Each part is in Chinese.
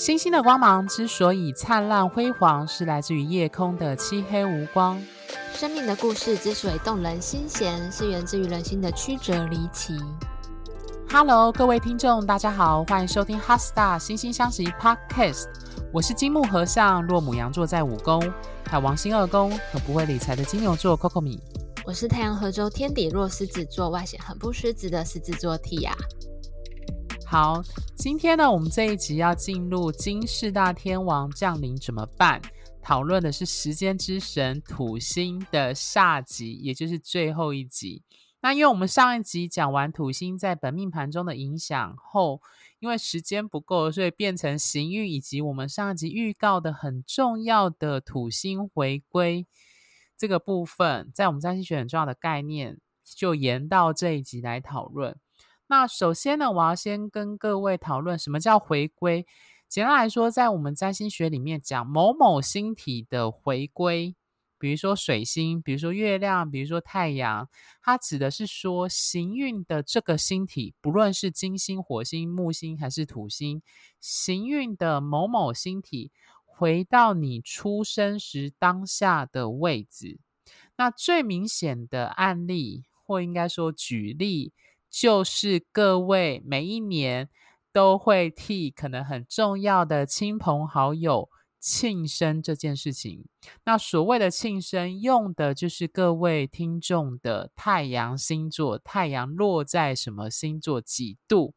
星星的光芒之所以灿烂辉煌，是来自于夜空的漆黑无光。生命的故事之所以动人心弦，是源自于人心的曲折离奇。Hello，各位听众，大家好，欢迎收听《HeartStar》星星相惜 Podcast。我是金木和尚，落母羊座在五宫，海王星二宫，很不会理财的金牛座 Coco 米。我是太阳合州天底落狮子座，外显很不狮子的狮子座 Tia。好，今天呢，我们这一集要进入金四大天王降临怎么办？讨论的是时间之神土星的下集，也就是最后一集。那因为我们上一集讲完土星在本命盘中的影响后，因为时间不够，所以变成行运以及我们上一集预告的很重要的土星回归这个部分，在我们占星学很重要的概念，就延到这一集来讨论。那首先呢，我要先跟各位讨论什么叫回归。简单来说，在我们占星学里面讲某某星体的回归。比如说水星，比如说月亮，比如说太阳，它指的是说行运的这个星体，不论是金星、火星、木星还是土星，行运的某某星体回到你出生时当下的位置。那最明显的案例，或应该说举例，就是各位每一年都会替可能很重要的亲朋好友。庆生这件事情，那所谓的庆生，用的就是各位听众的太阳星座，太阳落在什么星座几度？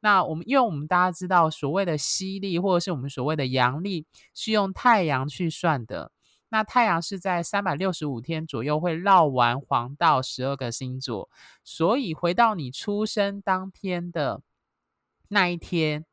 那我们，因为我们大家知道，所谓的西历或者是我们所谓的阳历，是用太阳去算的。那太阳是在三百六十五天左右会绕完黄道十二个星座，所以回到你出生当天的那一天。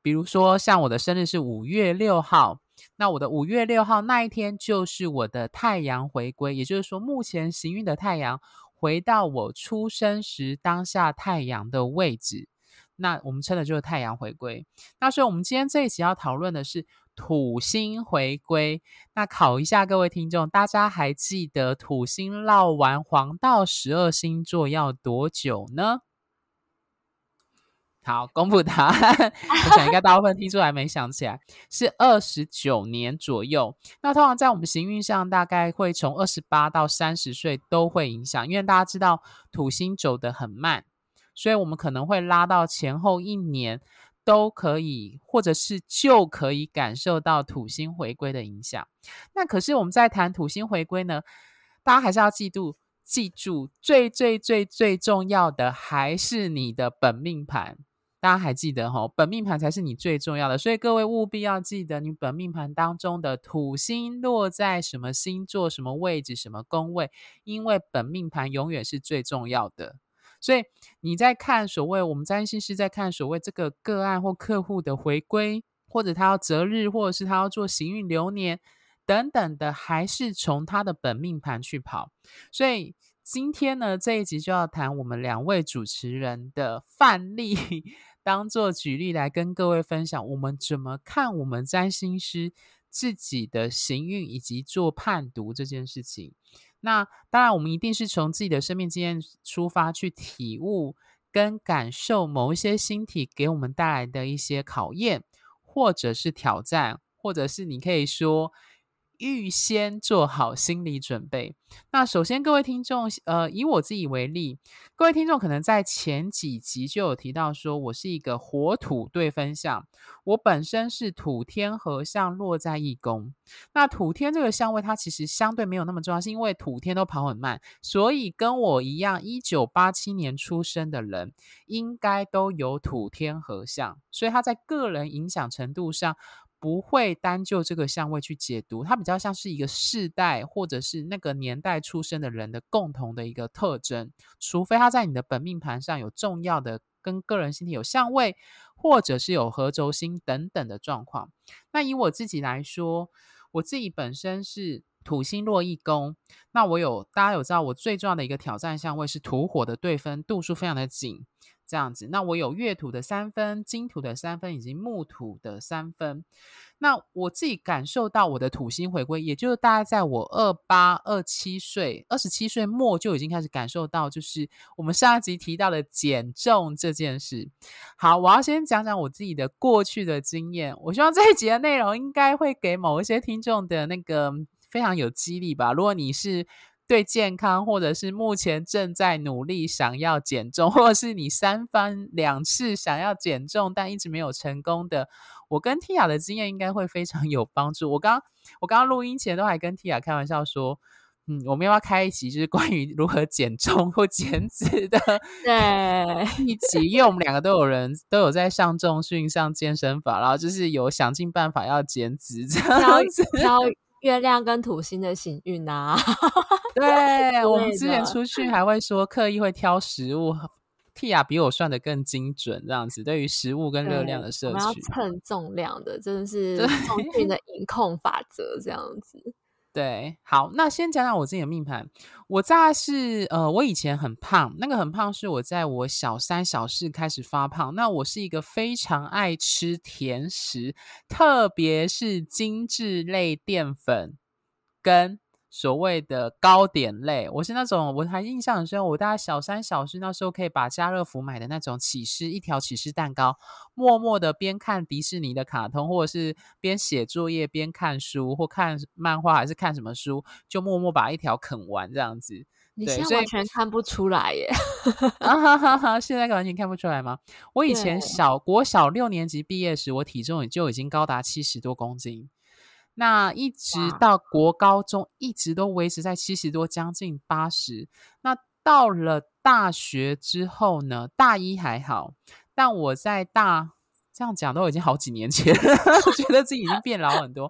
比如说，像我的生日是五月六号，那我的五月六号那一天就是我的太阳回归，也就是说，目前行运的太阳回到我出生时当下太阳的位置，那我们称的就是太阳回归。那所以，我们今天这一集要讨论的是土星回归。那考一下各位听众，大家还记得土星绕完黄道十二星座要多久呢？好，公布答案。我想应该大部分听出来没想起来，是二十九年左右。那通常在我们行运上，大概会从二十八到三十岁都会影响，因为大家知道土星走得很慢，所以我们可能会拉到前后一年都可以，或者是就可以感受到土星回归的影响。那可是我们在谈土星回归呢，大家还是要记住，记住最最最最重要的还是你的本命盘。大家还记得齁，本命盘才是你最重要的，所以各位务必要记得你本命盘当中的土星落在什么星座、什么位置、什么宫位，因为本命盘永远是最重要的。所以你在看所谓我们占星师在看所谓这个个案或客户的回归，或者他要择日，或者是他要做行运流年等等的，还是从他的本命盘去跑。所以今天呢，这一集就要谈我们两位主持人的范例。当做举例来跟各位分享，我们怎么看我们占星师自己的行运以及做判读这件事情。那当然，我们一定是从自己的生命经验出发去体悟跟感受某一些星体给我们带来的一些考验，或者是挑战，或者是你可以说。预先做好心理准备。那首先，各位听众，呃，以我自己为例，各位听众可能在前几集就有提到说，我是一个火土对分相，我本身是土天合相落在一宫。那土天这个相位，它其实相对没有那么重要，是因为土天都跑很慢，所以跟我一样，一九八七年出生的人，应该都有土天合相，所以他在个人影响程度上。不会单就这个相位去解读，它比较像是一个世代或者是那个年代出生的人的共同的一个特征，除非他在你的本命盘上有重要的跟个人星体有相位，或者是有合轴星等等的状况。那以我自己来说，我自己本身是土星落一宫，那我有大家有知道，我最重要的一个挑战相位是土火的对分度数非常的紧。这样子。那我有月土的三分、金土的三分以及木土的三分。那我自己感受到我的土星回归，也就是大概在我二八二七岁、二十七岁末就已经开始感受到，就是我们上一集提到的减重这件事。好，我要先讲讲我自己的过去的经验。我希望这一集的内容应该会给某一些听众的那个非常有激励吧。如果你是对健康，或者是目前正在努力想要减重，或者是你三番两次想要减重但一直没有成功的。我跟 Tia 的经验应该会非常有帮助。我刚我刚刚录音前都还跟 Tia 开玩笑说，嗯，我们要不要开一集就是关于如何减重或减脂的 对一集？因为我们两个都有人都有在上重训、上健身房，然后就是有想尽办法要减脂这样子。挑月亮跟土星的行运啊，对，我们之前出去还会说刻意会挑食物。Tia 比我算的更精准，这样子对于食物跟热量的摄取，我们要称重量的，真的是重训的饮控法则这样子。对，好，那先讲讲我自己的命盘。我大概是呃，我以前很胖，那个很胖是我在我小三小四开始发胖。那我是一个非常爱吃甜食，特别是精致类淀粉跟。所谓的糕点类，我是那种我还印象很深，我大概小三小四那时候可以把家乐福买的那种起司一条起司蛋糕，默默的边看迪士尼的卡通，或者是边写作业边看书，或看漫画还是看什么书，就默默把一条啃完这样子。你现在完全看不出来耶！啊哈哈哈！现在完全看不出来吗？我以前小国小六年级毕业时，我体重也就已经高达七十多公斤。那一直到国高中，一直都维持在七十多，将近八十。那到了大学之后呢？大一还好，但我在大这样讲都已经好几年前，我觉得自己已经变老很多。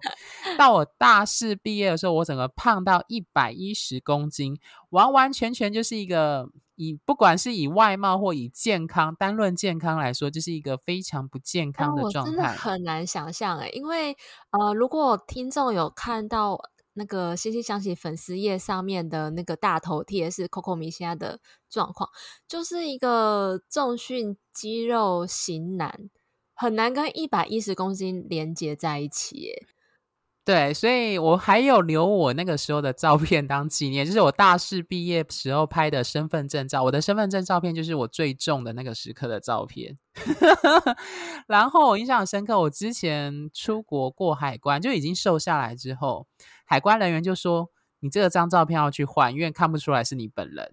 到我大四毕业的时候，我整个胖到一百一十公斤，完完全全就是一个。以不管是以外貌或以健康，单论健康来说，就是一个非常不健康的状态。我真的很难想象诶，因为呃，如果听众有看到那个星星相惜粉丝页上面的那个大头贴，是 Coco 米现在的状况，就是一个重训肌肉型男，很难跟一百一十公斤连接在一起耶。对，所以我还有留我那个时候的照片当纪念，就是我大四毕业时候拍的身份证照。我的身份证照片就是我最重的那个时刻的照片。然后我印象很深刻，我之前出国过海关就已经瘦下来之后，海关人员就说：“你这个张照片要去换，因为看不出来是你本人。”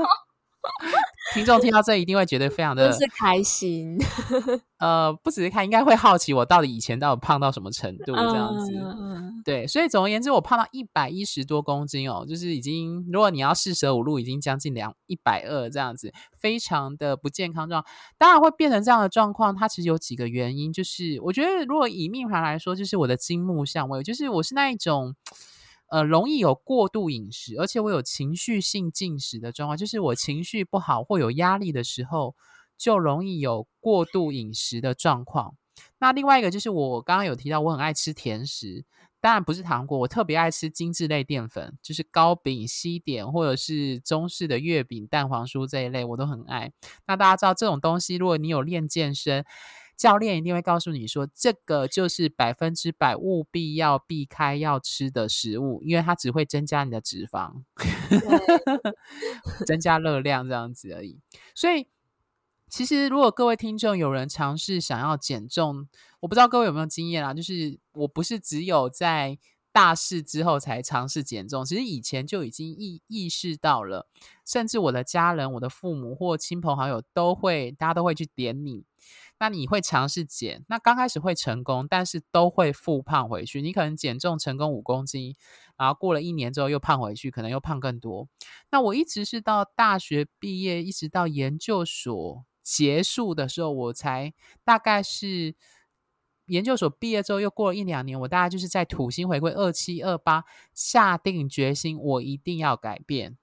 听众听到这一定会觉得非常的是开心，呃，不只是看，应该会好奇我到底以前到底胖到什么程度这样子。嗯、对，所以总而言之，我胖到一百一十多公斤哦，就是已经，如果你要四舍五入，已经将近两一百二这样子，非常的不健康状。当然会变成这样的状况，它其实有几个原因，就是我觉得如果以命盘来说，就是我的金木相位，就是我是那一种。呃，容易有过度饮食，而且我有情绪性进食的状况，就是我情绪不好或有压力的时候，就容易有过度饮食的状况。那另外一个就是我刚刚有提到，我很爱吃甜食，当然不是糖果，我特别爱吃精致类淀粉，就是糕饼、西点或者是中式的月饼、蛋黄酥这一类，我都很爱。那大家知道这种东西，如果你有练健身，教练一定会告诉你说，这个就是百分之百务必要避开要吃的食物，因为它只会增加你的脂肪，增加热量这样子而已。所以，其实如果各位听众有人尝试想要减重，我不知道各位有没有经验啊？就是我不是只有在大事之后才尝试减重，其实以前就已经意意识到了，甚至我的家人、我的父母或亲朋好友都会，大家都会去点你。那你会尝试减，那刚开始会成功，但是都会复胖回去。你可能减重成功五公斤，然后过了一年之后又胖回去，可能又胖更多。那我一直是到大学毕业，一直到研究所结束的时候，我才大概是研究所毕业之后又过了一两年，我大概就是在土星回归二七二八，下定决心我一定要改变。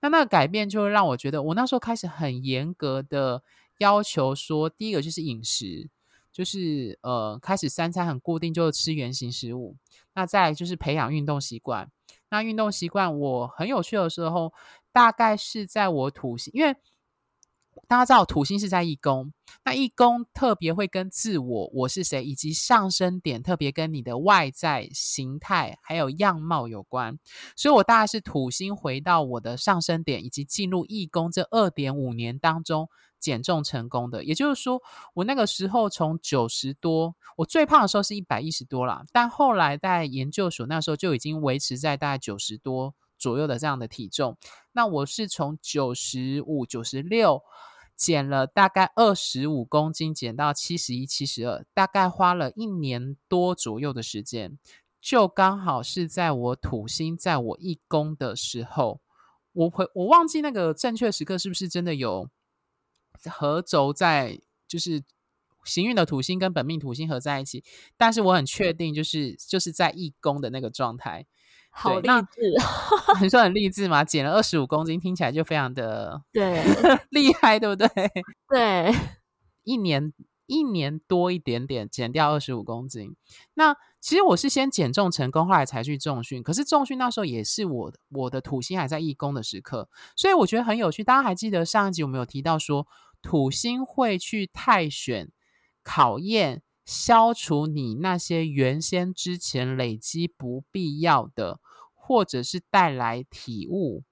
那那个改变就会让我觉得，我那时候开始很严格的。要求说，第一个就是饮食，就是呃，开始三餐很固定，就吃原型食物。那再就是培养运动习惯。那运动习惯，我很有趣的时候，大概是在我土星，因为大家知道土星是在一宫，那一宫特别会跟自我、我是谁，以及上升点特别跟你的外在形态还有样貌有关。所以我大概是土星回到我的上升点，以及进入一宫这二点五年当中减重成功的。也就是说，我那个时候从九十多，我最胖的时候是一百一十多啦，但后来在研究所那时候就已经维持在大概九十多左右的这样的体重。那我是从九十五、九十六。减了大概二十五公斤，减到七十一、七十二，大概花了一年多左右的时间，就刚好是在我土星在我一宫的时候，我会我忘记那个正确时刻是不是真的有合轴在，就是行运的土星跟本命土星合在一起，但是我很确定就是就是在一宫的那个状态。好励志，你说很励志吗？减了二十五公斤，听起来就非常的对 厉害，对不对？对，一年一年多一点点，减掉二十五公斤。那其实我是先减重成功，后来才去重训。可是重训那时候也是我我的土星还在一宫的时刻，所以我觉得很有趣。大家还记得上一集我们有提到说，土星会去汰选、考验。消除你那些原先之前累积不必要的，或者是带来体悟，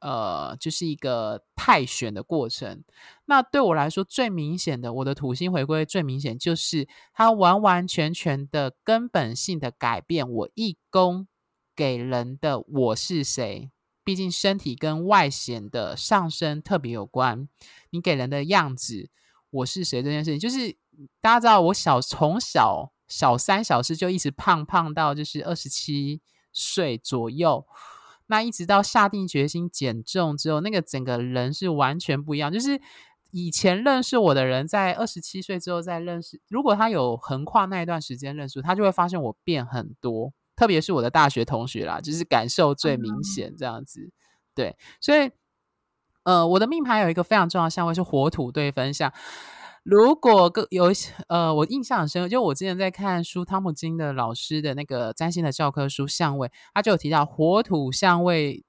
呃，就是一个汰选的过程。那对我来说最明显的，我的土星回归最明显就是它完完全全的根本性的改变我一宫给人的我是谁。毕竟身体跟外显的上升特别有关，你给人的样子我是谁这件事情，就是。大家知道，我小从小小三小四就一直胖胖到就是二十七岁左右，那一直到下定决心减重之后，那个整个人是完全不一样。就是以前认识我的人，在二十七岁之后再认识，如果他有横跨那一段时间认识，他就会发现我变很多。特别是我的大学同学啦，就是感受最明显这样子。对，所以呃，我的命盘有一个非常重要的相位是火土对分相。如果个有呃，我印象很深，就我之前在看书汤姆金的老师的那个占星的教科书相位，他就有提到火土相位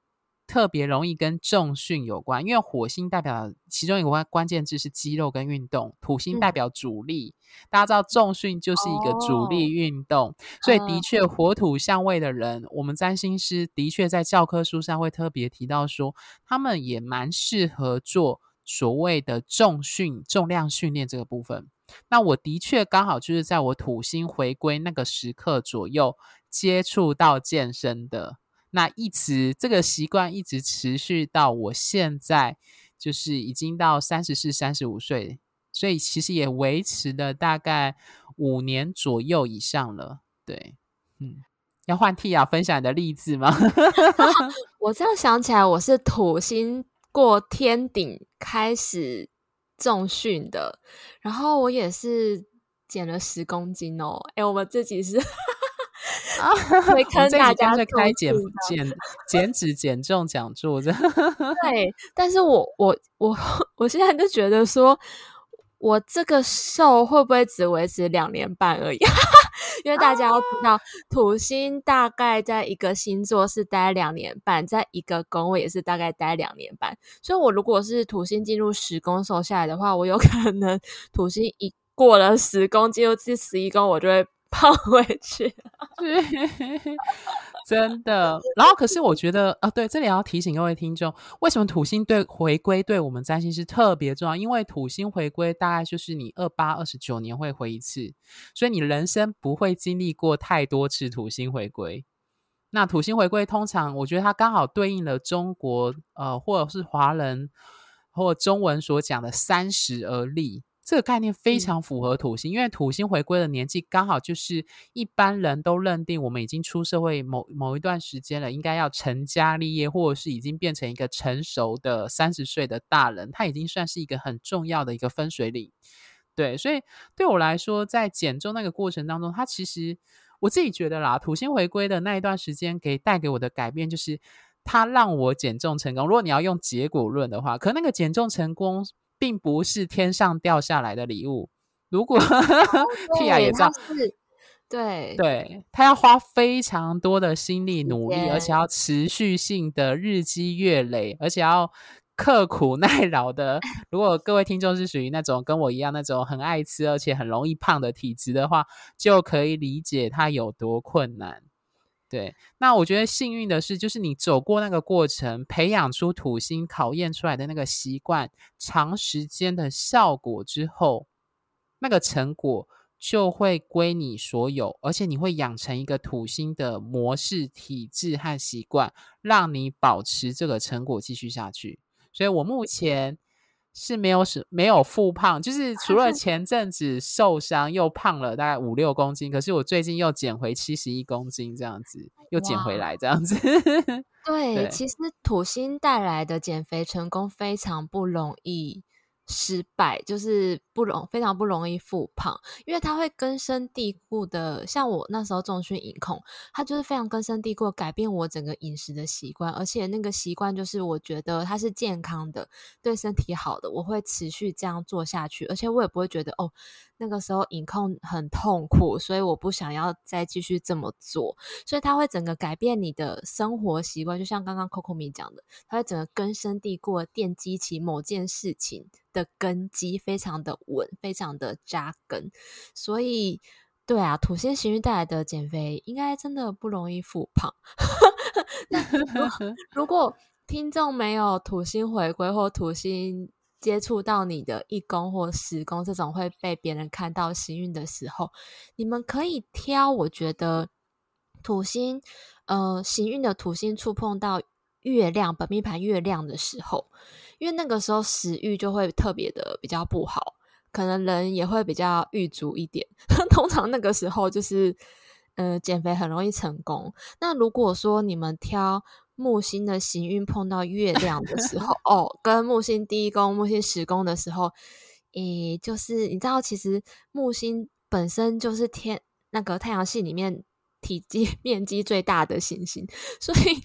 特别容易跟重训有关，因为火星代表其中一个关关键字是肌肉跟运动，土星代表主力，嗯、大家知道重训就是一个主力运动，哦、所以的确火土相位的人，我们占星师的确在教科书上会特别提到说，他们也蛮适合做。所谓的重训、重量训练这个部分，那我的确刚好就是在我土星回归那个时刻左右接触到健身的，那一直这个习惯一直持续到我现在，就是已经到三十四、三十五岁，所以其实也维持了大概五年左右以上了。对，嗯，要换 T 啊分享你的例子吗？我这样想起来，我是土星。过天顶开始重训的，然后我也是减了十公斤哦。哎，我们自己是 会坑大家的开减减减脂减重讲座的。对，但是我我我我现在就觉得说，我这个瘦会不会只维持两年半而已？因为大家要知道，土星大概在一个星座是待两年半，在一个宫位也是大概待两年半。所以，我如果是土星进入十宫瘦下来的话，我有 可能土星一过了十宫，进入第十一宫，我就会 胖回去。真的，然后可是我觉得啊，对，这里要提醒各位听众，为什么土星对回归对我们占星师特别重要？因为土星回归大概就是你二八二十九年会回一次，所以你人生不会经历过太多次土星回归。那土星回归通常，我觉得它刚好对应了中国呃，或者是华人或中文所讲的三十而立。这个概念非常符合土星，嗯、因为土星回归的年纪刚好就是一般人都认定我们已经出社会某某一段时间了，应该要成家立业，或者是已经变成一个成熟的三十岁的大人，他已经算是一个很重要的一个分水岭。对，所以对我来说，在减重那个过程当中，他其实我自己觉得啦，土星回归的那一段时间给带给我的改变，就是他让我减重成功。如果你要用结果论的话，可那个减重成功。并不是天上掉下来的礼物。如果 Tia 也知道，对对，他要花非常多的心力努力，而且要持续性的日积月累，而且要刻苦耐劳的，如果各位听众是属于那种跟我一样那种很爱吃而且很容易胖的体质的话，就可以理解他有多困难。对，那我觉得幸运的是，就是你走过那个过程，培养出土星考验出来的那个习惯，长时间的效果之后，那个成果就会归你所有，而且你会养成一个土星的模式、体制和习惯，让你保持这个成果继续下去。所以我目前。是没有是没有复胖，就是除了 前阵子受伤又胖了大概五六公斤，可是我最近又减回七十一公斤这样子，又减回来这样子。对，对，其实土星带来的减肥成功非常不容易。失败就是不容非常不容易复胖，因为它会根深蒂固的。像我那时候重训饮控，它就是非常根深蒂固改变我整个饮食的习惯，而且那个习惯就是我觉得它是健康的，对身体好的，我会持续这样做下去，而且我也不会觉得哦。那个时候饮控很痛苦，所以我不想要再继续这么做，所以它会整个改变你的生活习惯，就像刚刚 Coco 米讲的，它会整个根深蒂固奠基起某件事情的根基，非常的稳，非常的扎根。所以，对啊，土星行运带来的减肥应该真的不容易复胖。那如果，如果听众没有土星回归或土星，接触到你的一宫或十宫这种会被别人看到行运的时候，你们可以挑。我觉得土星，呃，行运的土星触碰到月亮本命盘月亮的时候，因为那个时候食欲就会特别的比较不好，可能人也会比较郁卒一点。通常那个时候就是，呃，减肥很容易成功。那如果说你们挑。木星的行运碰到月亮的时候，哦，跟木星第一宫、木星十宫的时候，诶，就是你知道，其实木星本身就是天那个太阳系里面体积 面积最大的行星，所以，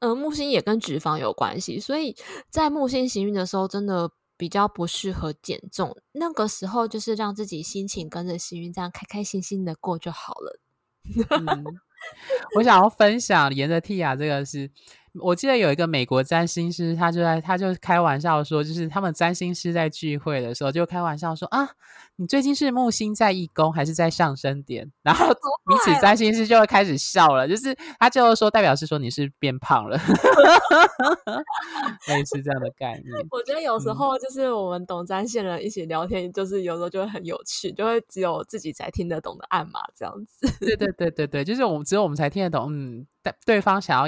呃，木星也跟脂肪有关系，所以在木星行运的时候，真的比较不适合减重。那个时候就是让自己心情跟着行运，这样开开心心的过就好了。嗯我想要分享沿着 Tia 这个是，我记得有一个美国占星师，他就在他就开玩笑说，就是他们占星师在聚会的时候就开玩笑说啊，你最近是木星在一宫还是在上升点？然后彼此占星师就会开始笑了，就是他就说代表是说你是变胖了，类似这样的概 念。我觉得有时候就是我们懂占星人一起聊天，就是有时候就会很有趣，就会只有自己才听得懂的暗码这样子。对对对对对，就是我们只有我们才听得懂，嗯，对对方想要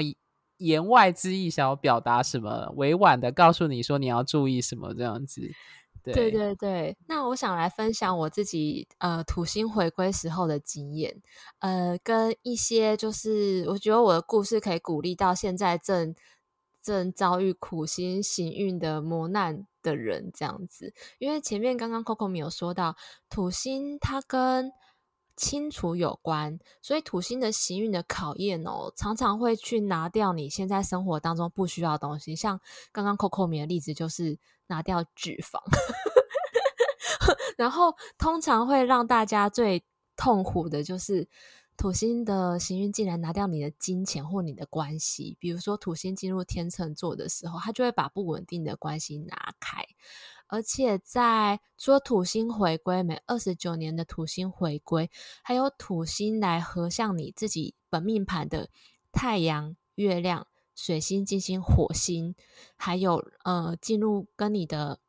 言外之意想要表达什么，委婉的告诉你说你要注意什么这样子。对对。对对，那我想来分享我自己呃土星回归时候的经验，呃，跟一些就是我觉得我的故事可以鼓励到现在正正遭遇苦心行运的磨难的人这样子，因为前面刚刚 Coco 没有说到土星它跟清除有关，所以土星的行运的考验哦，常常会去拿掉你现在生活当中不需要的东西。像刚刚 Coco 米的例子，就是拿掉脂肪，然后通常会让大家最痛苦的就是土星的行运竟然拿掉你的金钱或你的关系。比如说土星进入天秤座的时候，它就会把不稳定的关系拿开。而且在除了土星回归，每二十九年的土星回归，还有土星来合相你自己本命盘的太阳、月亮、水星、金星、火星，还有呃进入跟你的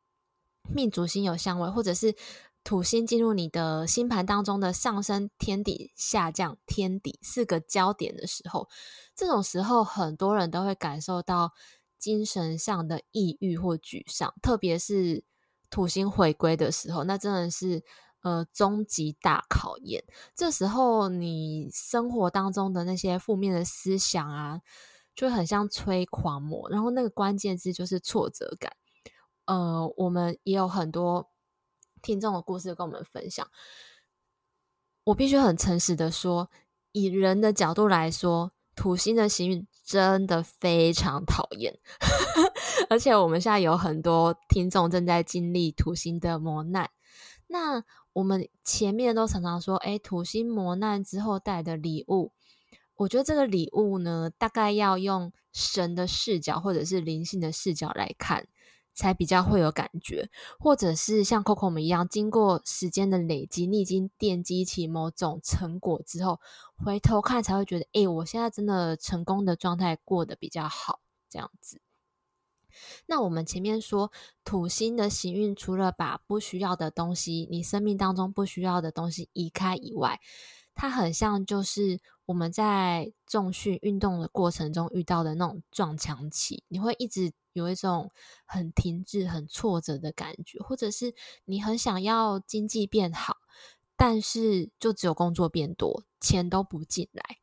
命主星有相位，或者是土星进入你的星盘当中的上升天底、下降天底四个焦点的时候，这种时候很多人都会感受到精神上的抑郁或沮丧，特别是。土星回归的时候，那真的是呃终极大考验。这时候，你生活当中的那些负面的思想啊，就很像催狂魔。然后那个关键字就是挫折感。呃，我们也有很多听众的故事跟我们分享。我必须很诚实的说，以人的角度来说，土星的行运真的非常讨厌。而且我们现在有很多听众正在经历土星的磨难，那我们前面都常常说，哎，土星磨难之后带的礼物，我觉得这个礼物呢，大概要用神的视角或者是灵性的视角来看，才比较会有感觉。或者是像 Coco 们一样，经过时间的累积，你已经奠基起某种成果之后，回头看才会觉得，哎，我现在真的成功的状态过得比较好，这样子。那我们前面说土星的行运，除了把不需要的东西，你生命当中不需要的东西移开以外，它很像就是我们在重训运动的过程中遇到的那种撞墙期，你会一直有一种很停滞、很挫折的感觉，或者是你很想要经济变好，但是就只有工作变多，钱都不进来。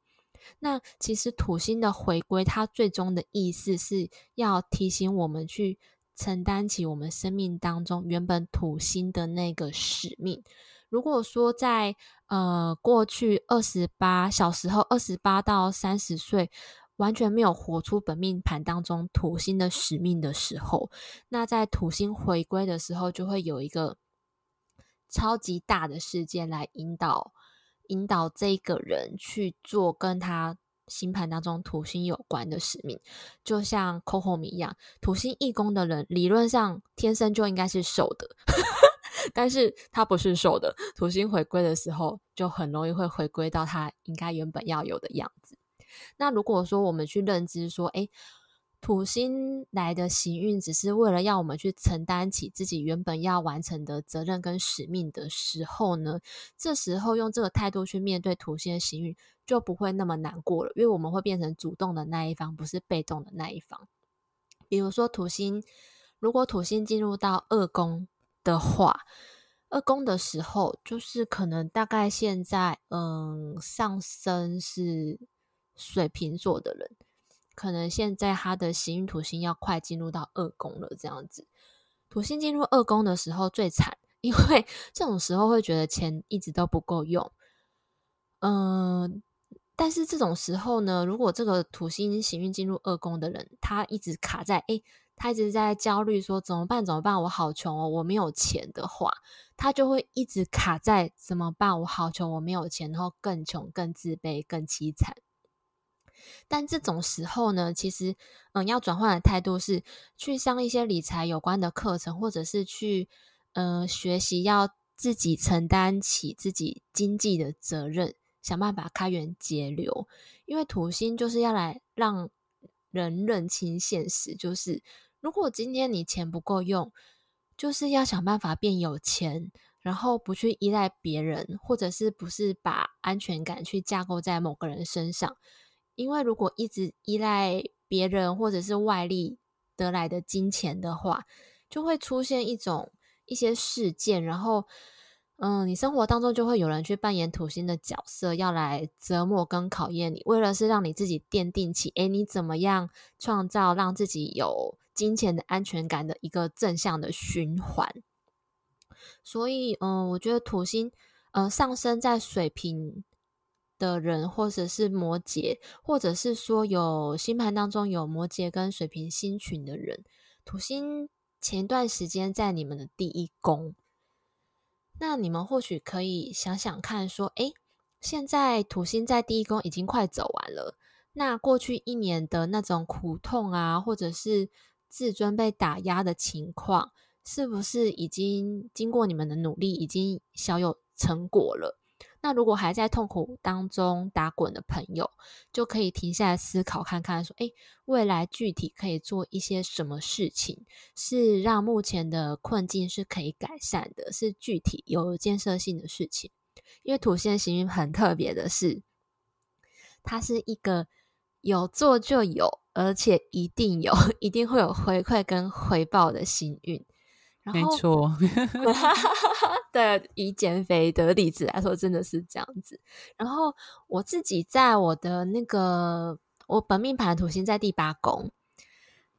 那其实土星的回归，它最终的意思是要提醒我们去承担起我们生命当中原本土星的那个使命。如果说在呃过去二十八小时候，二十八到三十岁完全没有活出本命盘当中土星的使命的时候，那在土星回归的时候，就会有一个超级大的事件来引导。引导这个人去做跟他星盘当中土星有关的使命，就像 Coco 米一样，土星义工的人理论上天生就应该是瘦的，但是他不是瘦的，土星回归的时候就很容易会回归到他应该原本要有的样子。那如果说我们去认知说，诶土星来的行运，只是为了要我们去承担起自己原本要完成的责任跟使命的时候呢，这时候用这个态度去面对土星的行运，就不会那么难过了，因为我们会变成主动的那一方，不是被动的那一方。比如说土星，如果土星进入到二宫的话，二宫的时候，就是可能大概现在，嗯，上升是水瓶座的人。可能现在他的行运土星要快进入到二宫了，这样子。土星进入二宫的时候最惨，因为 这种时候会觉得钱一直都不够用。嗯、但是这种时候呢，如果这个土星行运进入二宫的人，他一直卡在，诶，他一直在焦虑说怎么办？怎么办？我好穷哦，我没有钱的话，他就会一直卡在怎么办？我好穷，我没有钱，然后更穷、更自卑、更凄惨。但这种时候呢，其实，嗯，要转换的态度是去上一些理财有关的课程，或者是去，嗯、学习要自己承担起自己经济的责任，想办法开源节流。因为土星就是要来让人认清现实，就是如果今天你钱不够用，就是要想办法变有钱，然后不去依赖别人，或者是不是把安全感去架构在某个人身上。因为如果一直依赖别人或者是外力得来的金钱的话，就会出现一种一些事件，然后，嗯，你生活当中就会有人去扮演土星的角色，要来折磨跟考验你，为了是让你自己奠定起，诶，你怎么样创造让自己有金钱的安全感的一个正向的循环。所以，嗯，我觉得土星，呃，上升在水瓶的人，或者是摩羯，或者是说有星盘当中有摩羯跟水瓶星群的人，土星前段时间在你们的第一宫，那你们或许可以想想看，说，诶，现在土星在第一宫已经快走完了，那过去一年的那种苦痛啊，或者是自尊被打压的情况，是不是已经经过你们的努力，已经小有成果了？那如果还在痛苦当中打滚的朋友，就可以停下来思考看看，说：诶，未来具体可以做一些什么事情，是让目前的困境是可以改善的，是具体有建设性的事情。因为土星行运很特别的是，它是一个有做就有，而且一定有，一定会有回馈跟回报的行运。没错，对，以减肥的例子来说，真的是这样子。然后我自己在我的那个我本命盘土星在第八宫，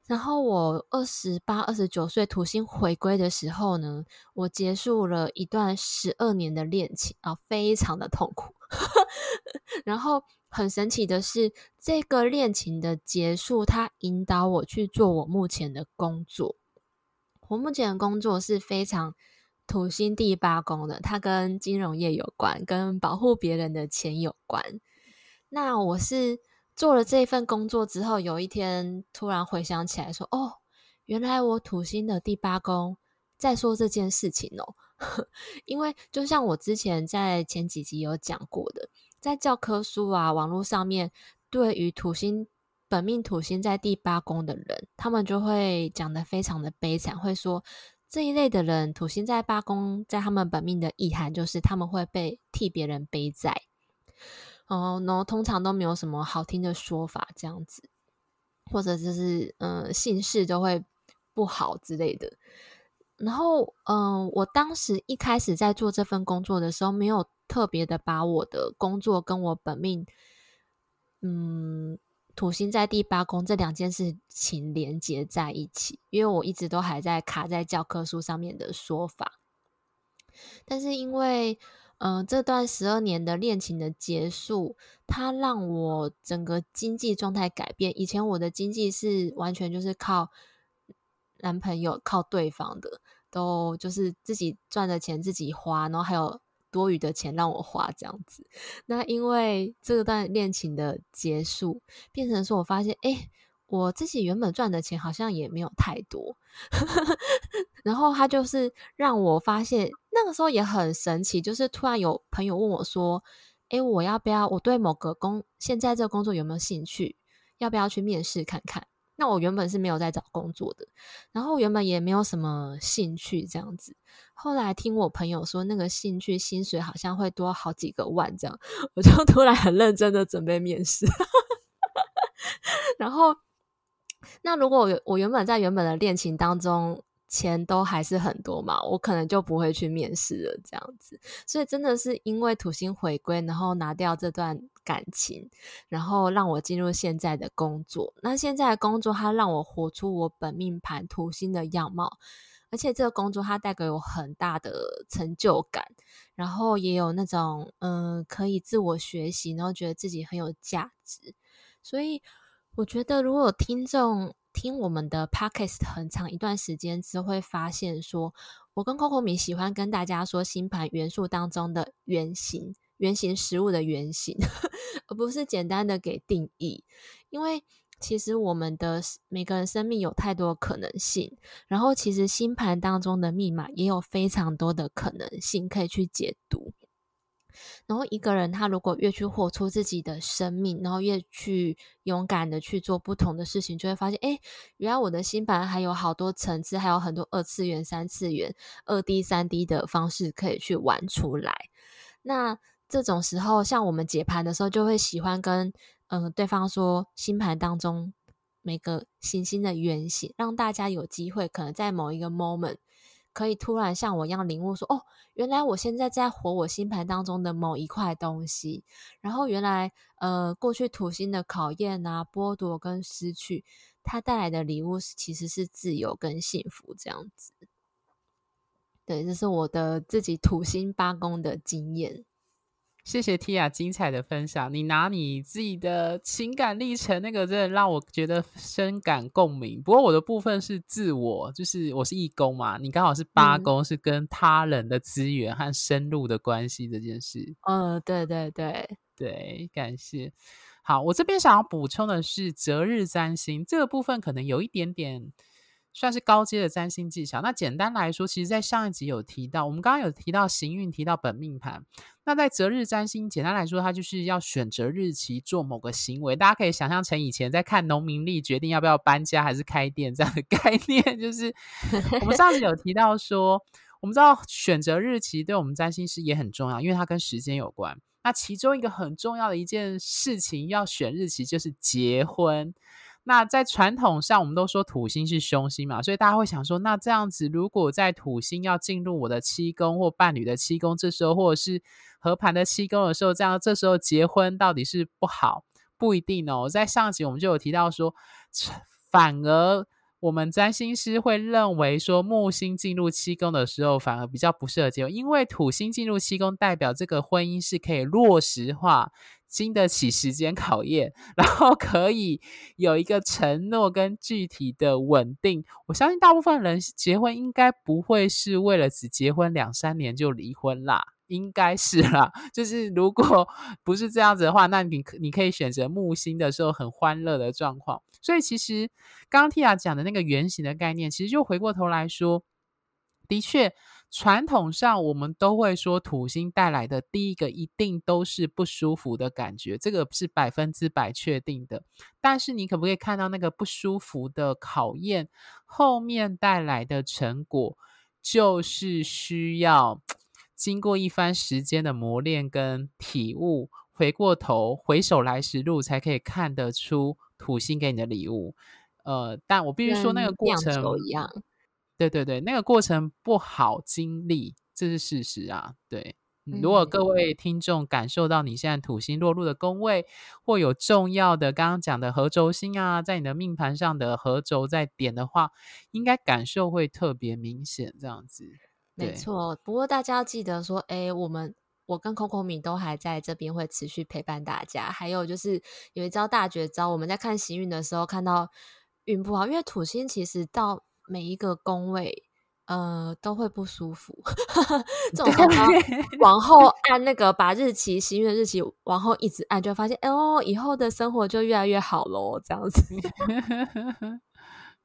然后我二十八、二十九岁土星回归的时候呢，我结束了一段十二年的恋情啊，非常的痛苦。然后很神奇的是，这个恋情的结束，它引导我去做我目前的工作。我目前的工作是非常土星第八宫的，它跟金融业有关，跟保护别人的钱有关。那我是做了这份工作之后，有一天突然回想起来说，哦，原来我土星的第八宫在说这件事情哦。因为就像我之前在前几集有讲过的，在教科书啊、网络上面，对于土星本命土星在第八宫的人，他们就会讲得非常的悲惨，会说这一类的人土星在八宫，在他们本命的意涵就是他们会被替别人背债，哦，然后通常都没有什么好听的说法，这样子，或者就是嗯、姓氏都会不好之类的。然后，嗯、我当时一开始在做这份工作的时候，没有特别的把我的工作跟我本命，嗯，土星在第八宫这两件事情连接在一起，因为我一直都还在卡在教科书上面的说法。但是因为，嗯、这段十二年的恋情的结束，它让我整个经济状态改变。以前我的经济是完全就是靠。男朋友靠对方的，都就是自己赚的钱自己花，然后还有多余的钱让我花这样子。那因为这段恋情的结束，变成说我发现，哎，我自己原本赚的钱好像也没有太多。然后他就是让我发现，那个时候也很神奇，就是突然有朋友问我说，哎，我要不要？我对某个工现在这个工作有没有兴趣？要不要去面试看看？那我原本是没有在找工作的，然后原本也没有什么兴趣这样子。后来听我朋友说，那个兴趣薪水好像会多好几个万这样，我就突然很认真的准备面试。然后，那如果我我原本在原本的恋情当中，钱都还是很多嘛，我可能就不会去面试了这样子。所以真的是因为土星回归，然后拿掉这段。感情，然后让我进入现在的工作。那现在的工作，它让我活出我本命盘土星的样貌，而且这个工作它带给我很大的成就感，然后也有那种嗯、可以自我学习，然后觉得自己很有价值。所以我觉得，如果听众听我们的 podcast 很长一段时间之后，会发现说，我跟 Coco 米喜欢跟大家说星盘元素当中的原型。原型食物的原型，而不是简单的给定义。因为其实我们的每个人生命有太多可能性，然后其实星盘当中的密码也有非常多的可能性可以去解读。然后一个人他如果越去活出自己的生命，然后越去勇敢的去做不同的事情，就会发现，哎，原来我的星盘还有好多层次，还有很多二次元、三次元、二 D、三 D 的方式可以去玩出来。那这种时候，像我们解盘的时候，就会喜欢跟嗯、对方说星盘当中每个行星的原型，让大家有机会可能在某一个 moment 可以突然像我一样领悟说，哦，原来我现在在活我星盘当中的某一块东西，然后原来呃过去土星的考验啊、剥夺跟失去，它带来的礼物其实是自由跟幸福这样子。对，这是我的自己土星八宫的经验。谢谢 Tia 精彩的分享，你拿你自己的情感历程，那个真的让我觉得深感共鸣。不过我的部分是自我，就是我是义工嘛，你刚好是八宫，是跟他人的资源和深入的关系这件事。嗯，对对对对，感谢。好，我这边想要补充的是择日占星这个部分，可能有一点点。算是高阶的占星技巧。那简单来说，其实，在上一集有提到，我们刚刚有提到行运，提到本命盘。那在择日占星，简单来说，它就是要选择日期做某个行为。大家可以想象成以前在看农民历，决定要不要搬家还是开店这样的概念。就是我们上次有提到说，我们知道选择日期对我们占星师也很重要，因为它跟时间有关。那其中一个很重要的一件事情要选日期，就是结婚。那在传统上，我们都说土星是凶星嘛，所以大家会想说，那这样子，如果在土星要进入我的七宫或伴侣的七宫，这时候或者是合盘的七宫的时候，这样这时候结婚到底是不好？不一定哦。在上集我们就有提到说，反而我们占星师会认为说，木星进入七宫的时候，反而比较不适合结婚，因为土星进入七宫代表这个婚姻是可以落实化。经得起时间考验，然后可以有一个承诺跟具体的稳定。我相信大部分人结婚应该不会是为了只结婚两三年就离婚啦，应该是啦。就是如果不是这样子的话，那你你可以选择木星的时候很欢乐的状况。所以其实刚刚 Tia 讲的那个圆形的概念，其实就回过头来说，的确。传统上，我们都会说土星带来的第一个一定都是不舒服的感觉，这个是百分之百确定的。但是，你可不可以看到那个不舒服的考验后面带来的成果，就是需要经过一番时间的磨练跟体悟，回过头回首来时路，才可以看得出土星给你的礼物。呃，但我必须说，那个过程一样。对对对，那个过程不好经历，这是事实啊。对，如果各位听众感受到你现在土星落入的宫位，或有重要的刚刚讲的合轴星啊，在你的命盘上的合轴在点的话，应该感受会特别明显。这样子，没错。不过大家要记得说，哎，我们我跟 Coco 米都还在这边会持续陪伴大家。还有就是有一招大绝招，我们在看行运的时候看到运不好，因为土星其实到每一个宫位，呃，都会不舒服。这种时候往后按那个把日期、行运的日期往后一直按，就会发现，哦，以后的生活就越来越好喽。这样子。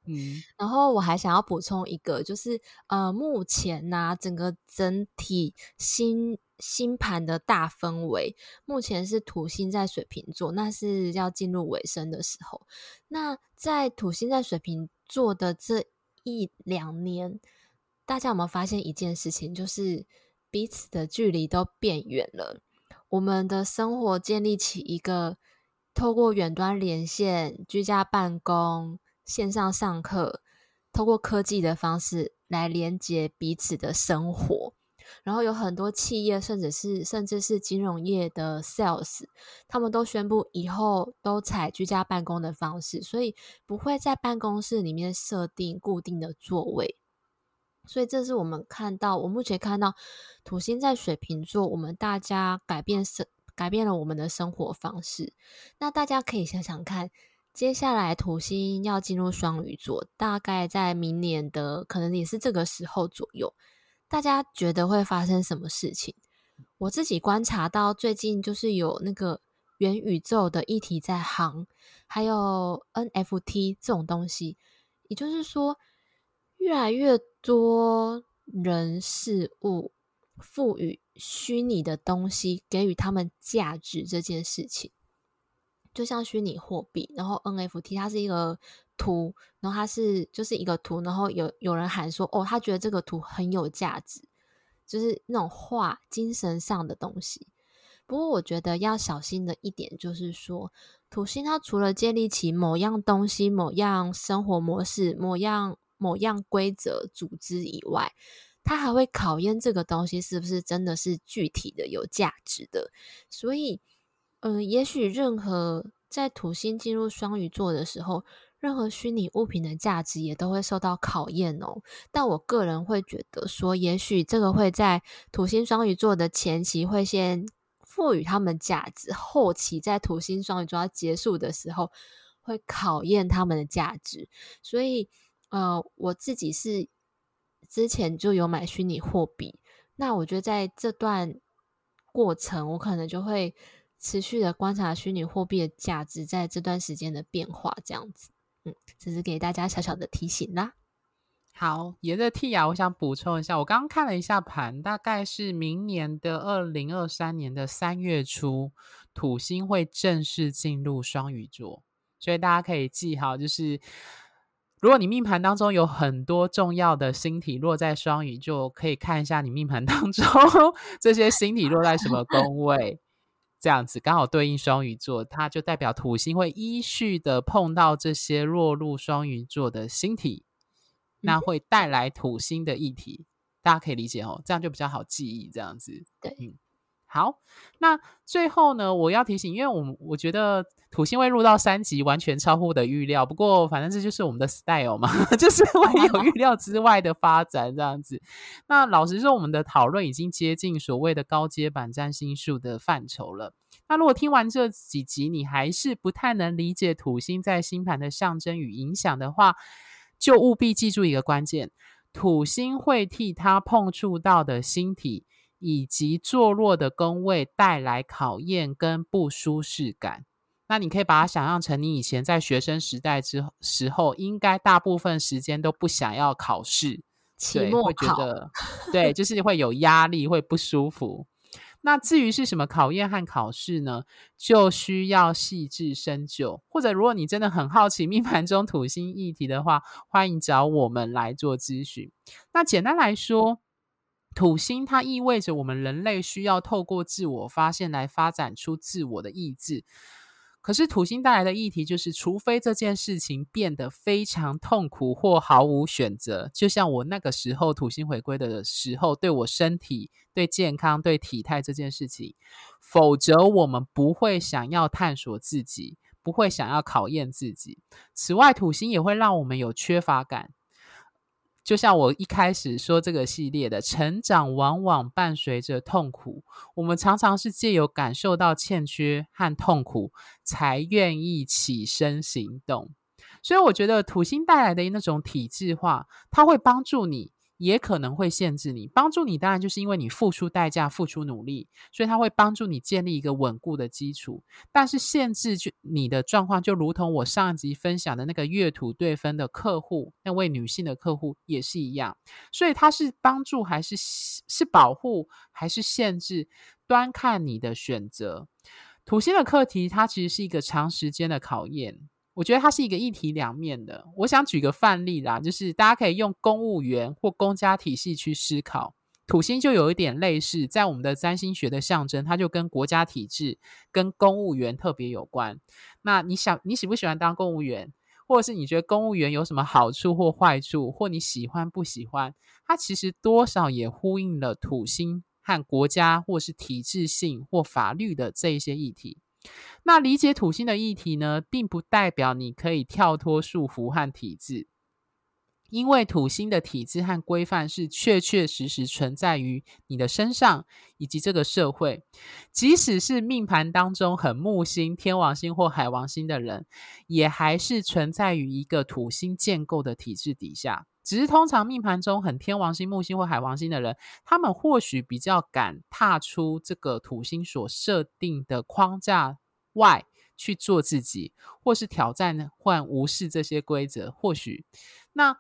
嗯，然后我还想要补充一个，就是呃，目前呢、啊，整个整体星星盘的大氛围，目前是土星在水瓶座，那是要进入尾声的时候。那在土星在水瓶座的这一两年，大家有没有发现一件事情？就是彼此的距离都变远了。我们的生活建立起一个透过远端连线、居家办公、线上上课，透过科技的方式来连接彼此的生活。然后有很多企业，甚至是甚至是金融业的 sales，他们都宣布以后都采居家办公的方式，所以不会在办公室里面设定固定的座位。所以这是我们看到，我目前看到土星在水瓶座，我们大家改变生改变了我们的生活方式。那大家可以想想看，接下来土星要进入双鱼座，大概在明年的可能也是这个时候左右。大家觉得会发生什么事情？我自己观察到，最近就是有那个元宇宙的议题在行，还有 NFT 这种东西，也就是说，越来越多人事物赋予虚拟的东西，给予他们价值这件事情，就像虚拟货币，然后 NFT 它是一个。图，然后它是就是一个图，然后有有人喊说，哦，他觉得这个图很有价值，就是那种画精神上的东西。不过我觉得要小心的一点就是说，土星它除了建立起某样东西、某样生活模式、某样某样规则组织以外，它还会考验这个东西是不是真的是具体的有价值的。所以，嗯、也许任何在土星进入双鱼座的时候。任何虚拟物品的价值也都会受到考验哦。但我个人会觉得说，也许这个会在土星双鱼座的前期会先赋予他们价值，后期在土星双鱼座要结束的时候会考验他们的价值。所以，呃，我自己是之前就有买虚拟货币，那我觉得在这段过程，我可能就会持续的观察虚拟货币的价值在这段时间的变化，这样子。嗯，这是给大家小小的提醒啦。好，沿着 Tia，我想补充一下，我刚刚看了一下盘，大概是明年的二零二三年的三月初，土星会正式进入双鱼座，所以大家可以记好，就是如果你命盘当中有很多重要的星体落在双鱼座，可以看一下你命盘当中 这些星体落在什么宫位。这样子刚好对应双鱼座，它就代表土星会依序的碰到这些落入双鱼座的星体，那会带来土星的议题，嗯、大家可以理解哦，这样就比较好记忆。这样子，对，嗯。好，那最后呢，我要提醒，因为我我觉得土星会入到三级，完全超乎我的预料。不过，反正这就是我们的 style 嘛，就是会有预料之外的发展这样子。那老实说，我们的讨论已经接近所谓的高阶版占星术的范畴了。那如果听完这几集，你还是不太能理解土星在星盘的象征与影响的话，就务必记住一个关键：土星会替他碰触到的星体。以及坐落的宫位带来考验跟不舒适感。那你可以把它想象成你以前在学生时代之时候，应该大部分时间都不想要考试，期末考，对，会觉得对，就是会有压力，会不舒服。那至于是什么考验和考试呢？就需要细致深究，或者如果你真的很好奇命盘中土星议题的话，欢迎找我们来做咨询。那简单来说，土星它意味着我们人类需要透过自我发现来发展出自我的意志。可是土星带来的议题就是，除非这件事情变得非常痛苦或毫无选择，就像我那个时候土星回归的时候，对我身体、对健康、对体态这件事情，否则我们不会想要探索自己，不会想要考验自己。此外，土星也会让我们有缺乏感。就像我一开始说这个系列的成长，往往伴随着痛苦。我们常常是借由感受到欠缺和痛苦，才愿意起身行动。所以，我觉得土星带来的那种体制化，它会帮助你。也可能会限制你，帮助你当然就是因为你付出代价、付出努力，所以它会帮助你建立一个稳固的基础。但是限制就你的状况，就如同我上一集分享的那个月土对分的客户，那位女性的客户也是一样。所以它是帮助还是是保护还是限制，端看你的选择。土星的课题，它其实是一个长时间的考验。我觉得它是一个一体两面的。我想举个范例啦，就是大家可以用公务员或公家体系去思考，土星就有一点类似，在我们的占星学的象征，它就跟国家体制、跟公务员特别有关。那你想，你喜不喜欢当公务员，或者是你觉得公务员有什么好处或坏处，或你喜欢不喜欢？它其实多少也呼应了土星和国家或是体制性或法律的这一些议题。那理解土星的议题呢，并不代表你可以跳脱束缚和体制，因为土星的体制和规范是确确实实存在于你的身上以及这个社会。即使是命盘当中很木星、天王星或海王星的人，也还是存在于一个土星建构的体制底下。只是通常命盘中很天王星、木星或海王星的人，他们或许比较敢踏出这个土星所设定的框架外去做自己，或是挑战或无视这些规则。或许，那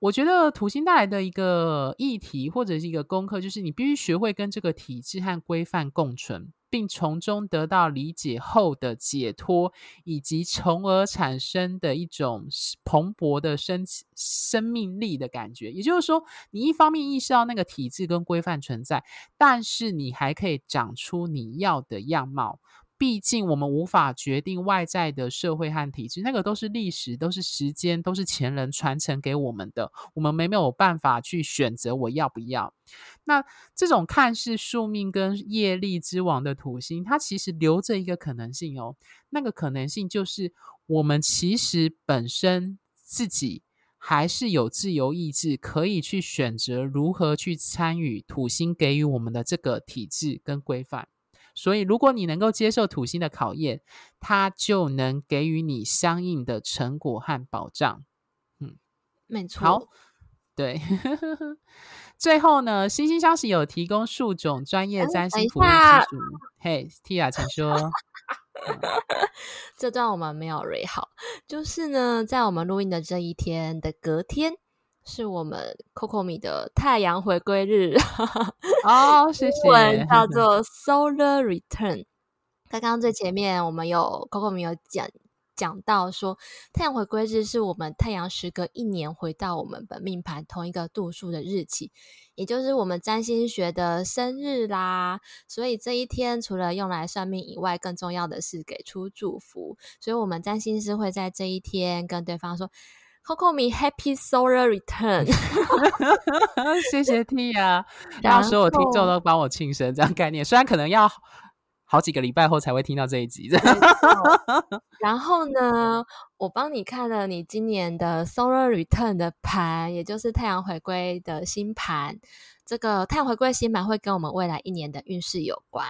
我觉得土星带来的一个议题或者是一个功课，就是你必须学会跟这个体制和规范共存。并从中得到理解后的解脱，以及从而产生的一种蓬勃的生生命力的感觉。也就是说，你一方面意识到那个体制跟规范存在，但是你还可以长出你要的样貌。毕竟，我们无法决定外在的社会和体制，那个都是历史，都是时间，都是前人传承给我们的。我们没没有办法去选择我要不要。那这种看似宿命跟业力之王的土星，它其实留着一个可能性哦。那个可能性就是，我们其实本身自己还是有自由意志，可以去选择如何去参与土星给予我们的这个体制跟规范。所以，如果你能够接受土星的考验，它就能给予你相应的成果和保障。嗯，没错。好，对。最后呢，星星消息有提供数种专业占星服务技术。嘿，Tia，请说。这段我们没有 re 好，就是呢，在我们录音的这一天的隔天。是我们 Coco 的太阳回归日哦，谢谢。文叫做 Solar Return。刚刚最前面我们有 Coco 有讲讲到说，太阳回归日是我们太阳时隔一年回到我们本命盘同一个度数的日期，也就是我们占星学的生日啦。所以这一天除了用来算命以外，更重要的是给出祝福。所以我们占星师会在这一天跟对方说。Coco 米 Happy Solar Return，谢谢 Tia，到时候我听众都帮我庆生，这样概念。虽然可能要好几个礼拜后才会听到这一集。然后呢，我帮你看了你今年的 Solar Return 的盘，也就是太阳回归的新盘。这个太阳回归新盘会跟我们未来一年的运势有关。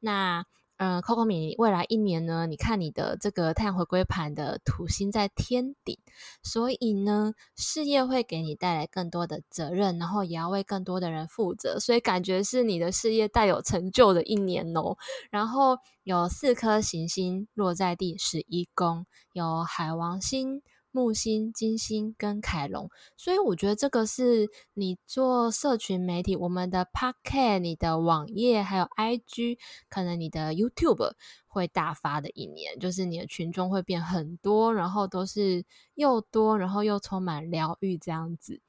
那嗯，Coco 米未来一年呢，你看你的这个太阳回归盘的土星在天顶，所以呢，事业会给你带来更多的责任，然后也要为更多的人负责，所以感觉是你的事业带有成就的一年哦。然后有四颗行星落在第十一宫，有海王星。木星、金星跟凯龙，所以我觉得这个是你做社群媒体，我们的 Pocket、你的网页还有 IG，可能你的 YouTube 会大发的一年，就是你的群众会变很多，然后都是又多，然后又充满疗愈这样子。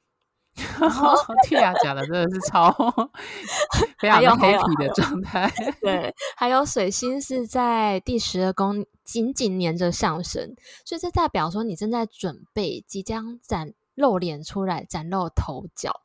Tia 讲的真的是超 非常 happy 的状态。对，还有水星是在第十二宫紧紧黏着上升，所以这代表说你正在准备即将展露脸出来，崭露头角。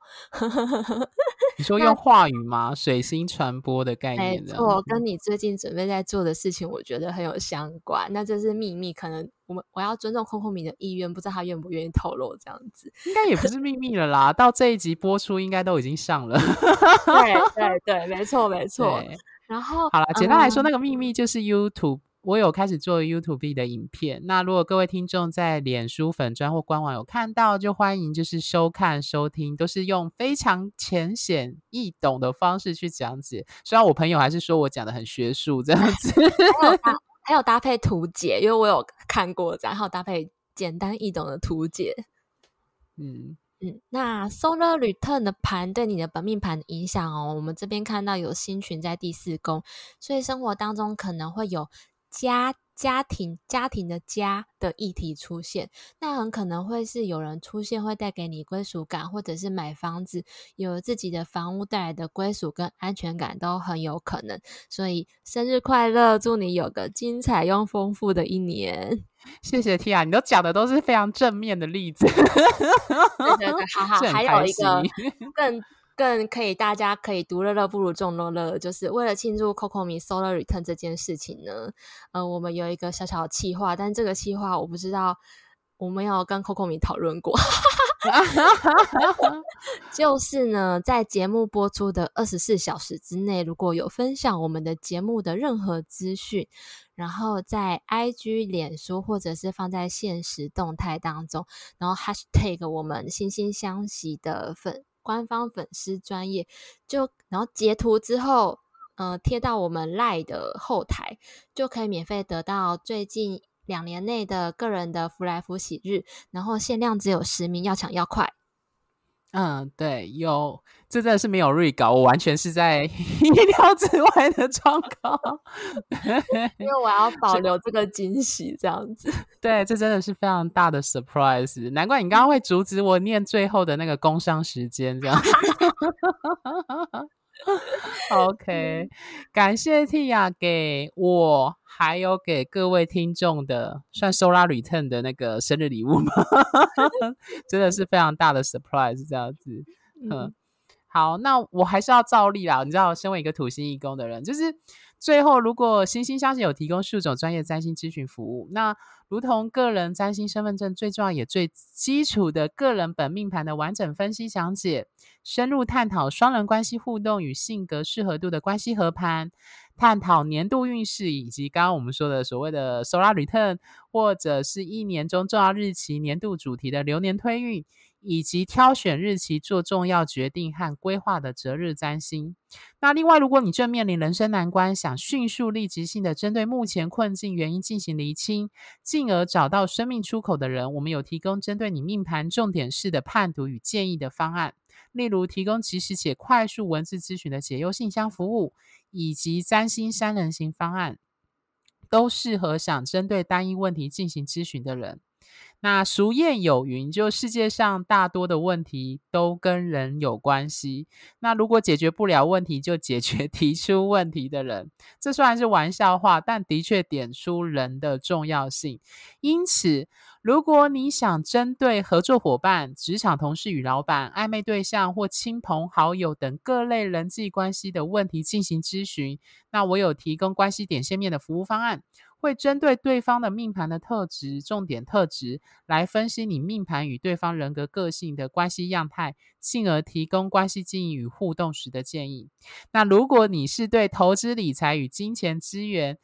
你说用话语吗？水星传播的概念，没错，跟你最近准备在做的事情，我觉得很有相关。那这是秘密，可能我们我要尊重 Coco 米的意愿，不知道他愿不愿意透露这样子。应该也不是秘密了啦，到这一集播出，应该都已经上了。对对 对，没错没错。然后好了，简单来说，嗯、那个秘密就是 YouTube。我有开始做 YouTube 的影片，那如果各位听众在脸书粉专或官网有看到，就欢迎就是收看收听，都是用非常浅显易懂的方式去讲解。虽然我朋友还是说我讲的很学术这样子，还有搭 还有搭配图解，因为我有看过这样，还有搭配简单易懂的图解。嗯嗯，那 Solar Return 的盘对你的本命盘影响哦，我们这边看到有星群在第四宫，所以生活当中可能会有。家家庭家庭的家的议题出现，那很可能会是有人出现，会带给你归属感，或者是买房子有自己的房屋带来的归属跟安全感都很有可能。所以生日快乐，祝你有个精彩又丰富的一年。谢谢 Tia，你都讲的都是非常正面的例子。对对对，好好，还有一个 更。更可以，大家可以独乐乐不如众乐乐。就是为了庆祝 Coco 米 Solar Return 这件事情呢，呃，我们有一个小小的企划，但这个企划我不知道，我没有跟 Coco 米讨论过。就是呢，在节目播出的二十四小时之内，如果有分享我们的节目的任何资讯，然后在 IG、脸书或者是放在现实动态当中，然后 Hashtag 我们惺惺相惜的粉。官方粉丝专业，就然后截图之后，呃，贴到我们 LINE 的后台，就可以免费得到最近两年内的个人的福来福喜日，然后限量只有十名，要抢要快。嗯，对，有，这真的是没有预告，我完全是在 意料之外的状况，因为我要保留这个惊喜，这样子。对，这真的是非常大的 surprise，难怪你刚刚会阻止我念最后的那个工商时间，这样子。OK，感谢 Tia 给我还有给各位听众的算 Solar Return 的那个生日礼物吗？真的是非常大的 surprise，这样子。嗯，好，那我还是要照例啦。你知道，身为一个土星义工的人，就是最后如果星星相信有提供数种专业占星咨询服务，那如同个人占星身份证最重要也最基础的个人本命盘的完整分析讲解。深入探讨双人关系互动与性格适合度的关系合盘，探讨年度运势，以及刚刚我们说的所谓的 Solar Return，或者是一年中重要日期、年度主题的流年推运，以及挑选日期做重要决定和规划的择日占星。那另外，如果你正面临人生难关，想迅速立即性的针对目前困境原因进行厘清，进而找到生命出口的人，我们有提供针对你命盘重点式的判读与建议的方案。例如，提供即时且快速文字咨询的解忧信箱服务，以及占星三人行方案，都适合想针对单一问题进行咨询的人。那俗谚有云，就世界上大多的问题都跟人有关系。那如果解决不了问题，就解决 提出问题的人。这虽然是玩笑话，但的确点出人的重要性。因此，如果你想针对合作伙伴、职场同事与老板、暧昧对象或亲朋好友等各类人际关系的问题进行咨询，那我有提供关系点线面的服务方案。会针对对方的命盘的特质、重点特质来分析你命盘与对方人格个性的关系样态，进而提供关系经营与互动时的建议。那如果你是对投资理财与金钱资源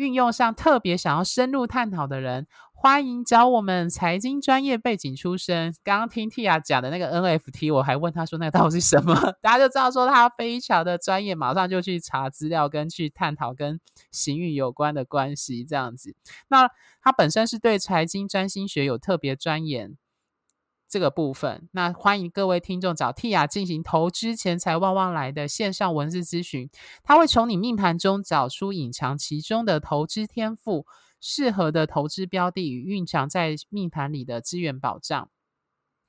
运用上特别想要深入探讨的人，欢迎找我们财经专业背景出身。刚刚听 Tia 讲的那个 NFT，我还问他说那个到底是什么，大家就知道说他非常的专业，马上就去查资料跟去探讨跟行运有关的关系这样子。那他本身是对财经占星学有特别钻研。这个部分，那欢迎各位听众找 Tia 进行投资钱财旺旺来的线上文字咨询，他会从你命盘中找出隐藏其中的投资天赋、适合的投资标的与蕴藏在命盘里的资源保障。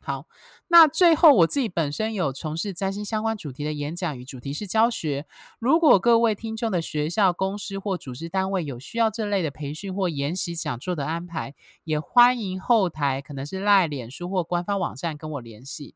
好，那最后我自己本身有从事占星相关主题的演讲与主题式教学。如果各位听众的学校、公司或组织单位有需要这类的培训或研习讲座的安排，也欢迎后台可能是赖、脸书或官方网站跟我联系。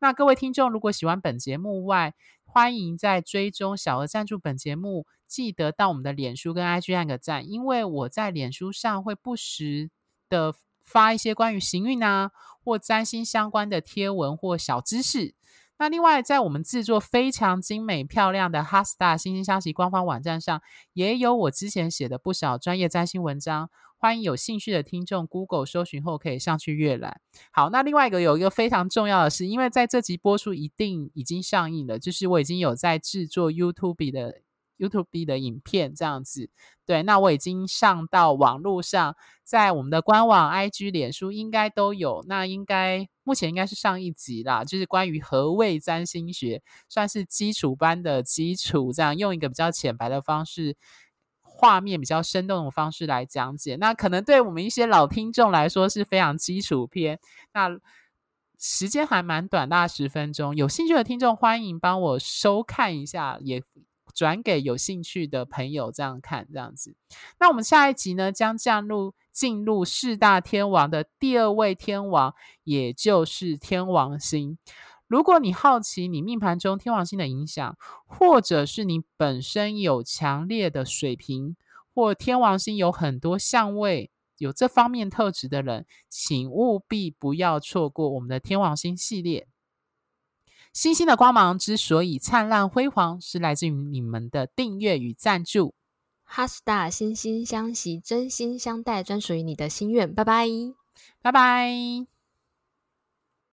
那各位听众如果喜欢本节目外，欢迎在追踪小额赞助本节目，记得到我们的脸书跟 IG 按个赞，因为我在脸书上会不时的。发一些关于行运啊或占星相关的贴文或小知识。那另外，在我们制作非常精美漂亮的 HeartStar 心星相惜官方网站上，也有我之前写的不少专业占星文章。欢迎有兴趣的听众 Google 搜寻后可以上去阅览。好，那另外一个有一个非常重要的是，因为在这集播出一定已经上映了，就是我已经有在制作 YouTube 的。YouTube 的影片这样子，对，那我已经上到网络上，在我们的官网、IG、脸书应该都有。那应该目前应该是上一集啦，就是关于何谓占星学，算是基础班的基础，这样用一个比较浅白的方式，画面比较生动的方式来讲解。那可能对我们一些老听众来说是非常基础篇，那时间还蛮短，大概十分钟。有兴趣的听众欢迎帮我收看一下，也。转给有兴趣的朋友，这样看这样子。那我们下一集呢，将进入进入四大天王的第二位天王，也就是天王星。如果你好奇你命盘中天王星的影响，或者是你本身有强烈的水平或天王星有很多相位，有这方面特质的人，请务必不要错过我们的天王星系列。星星的光芒之所以灿烂辉煌，是来自于你们的订阅与赞助。HeartStar 心星相惜，真心相待，专属于你的心愿。拜拜，拜拜。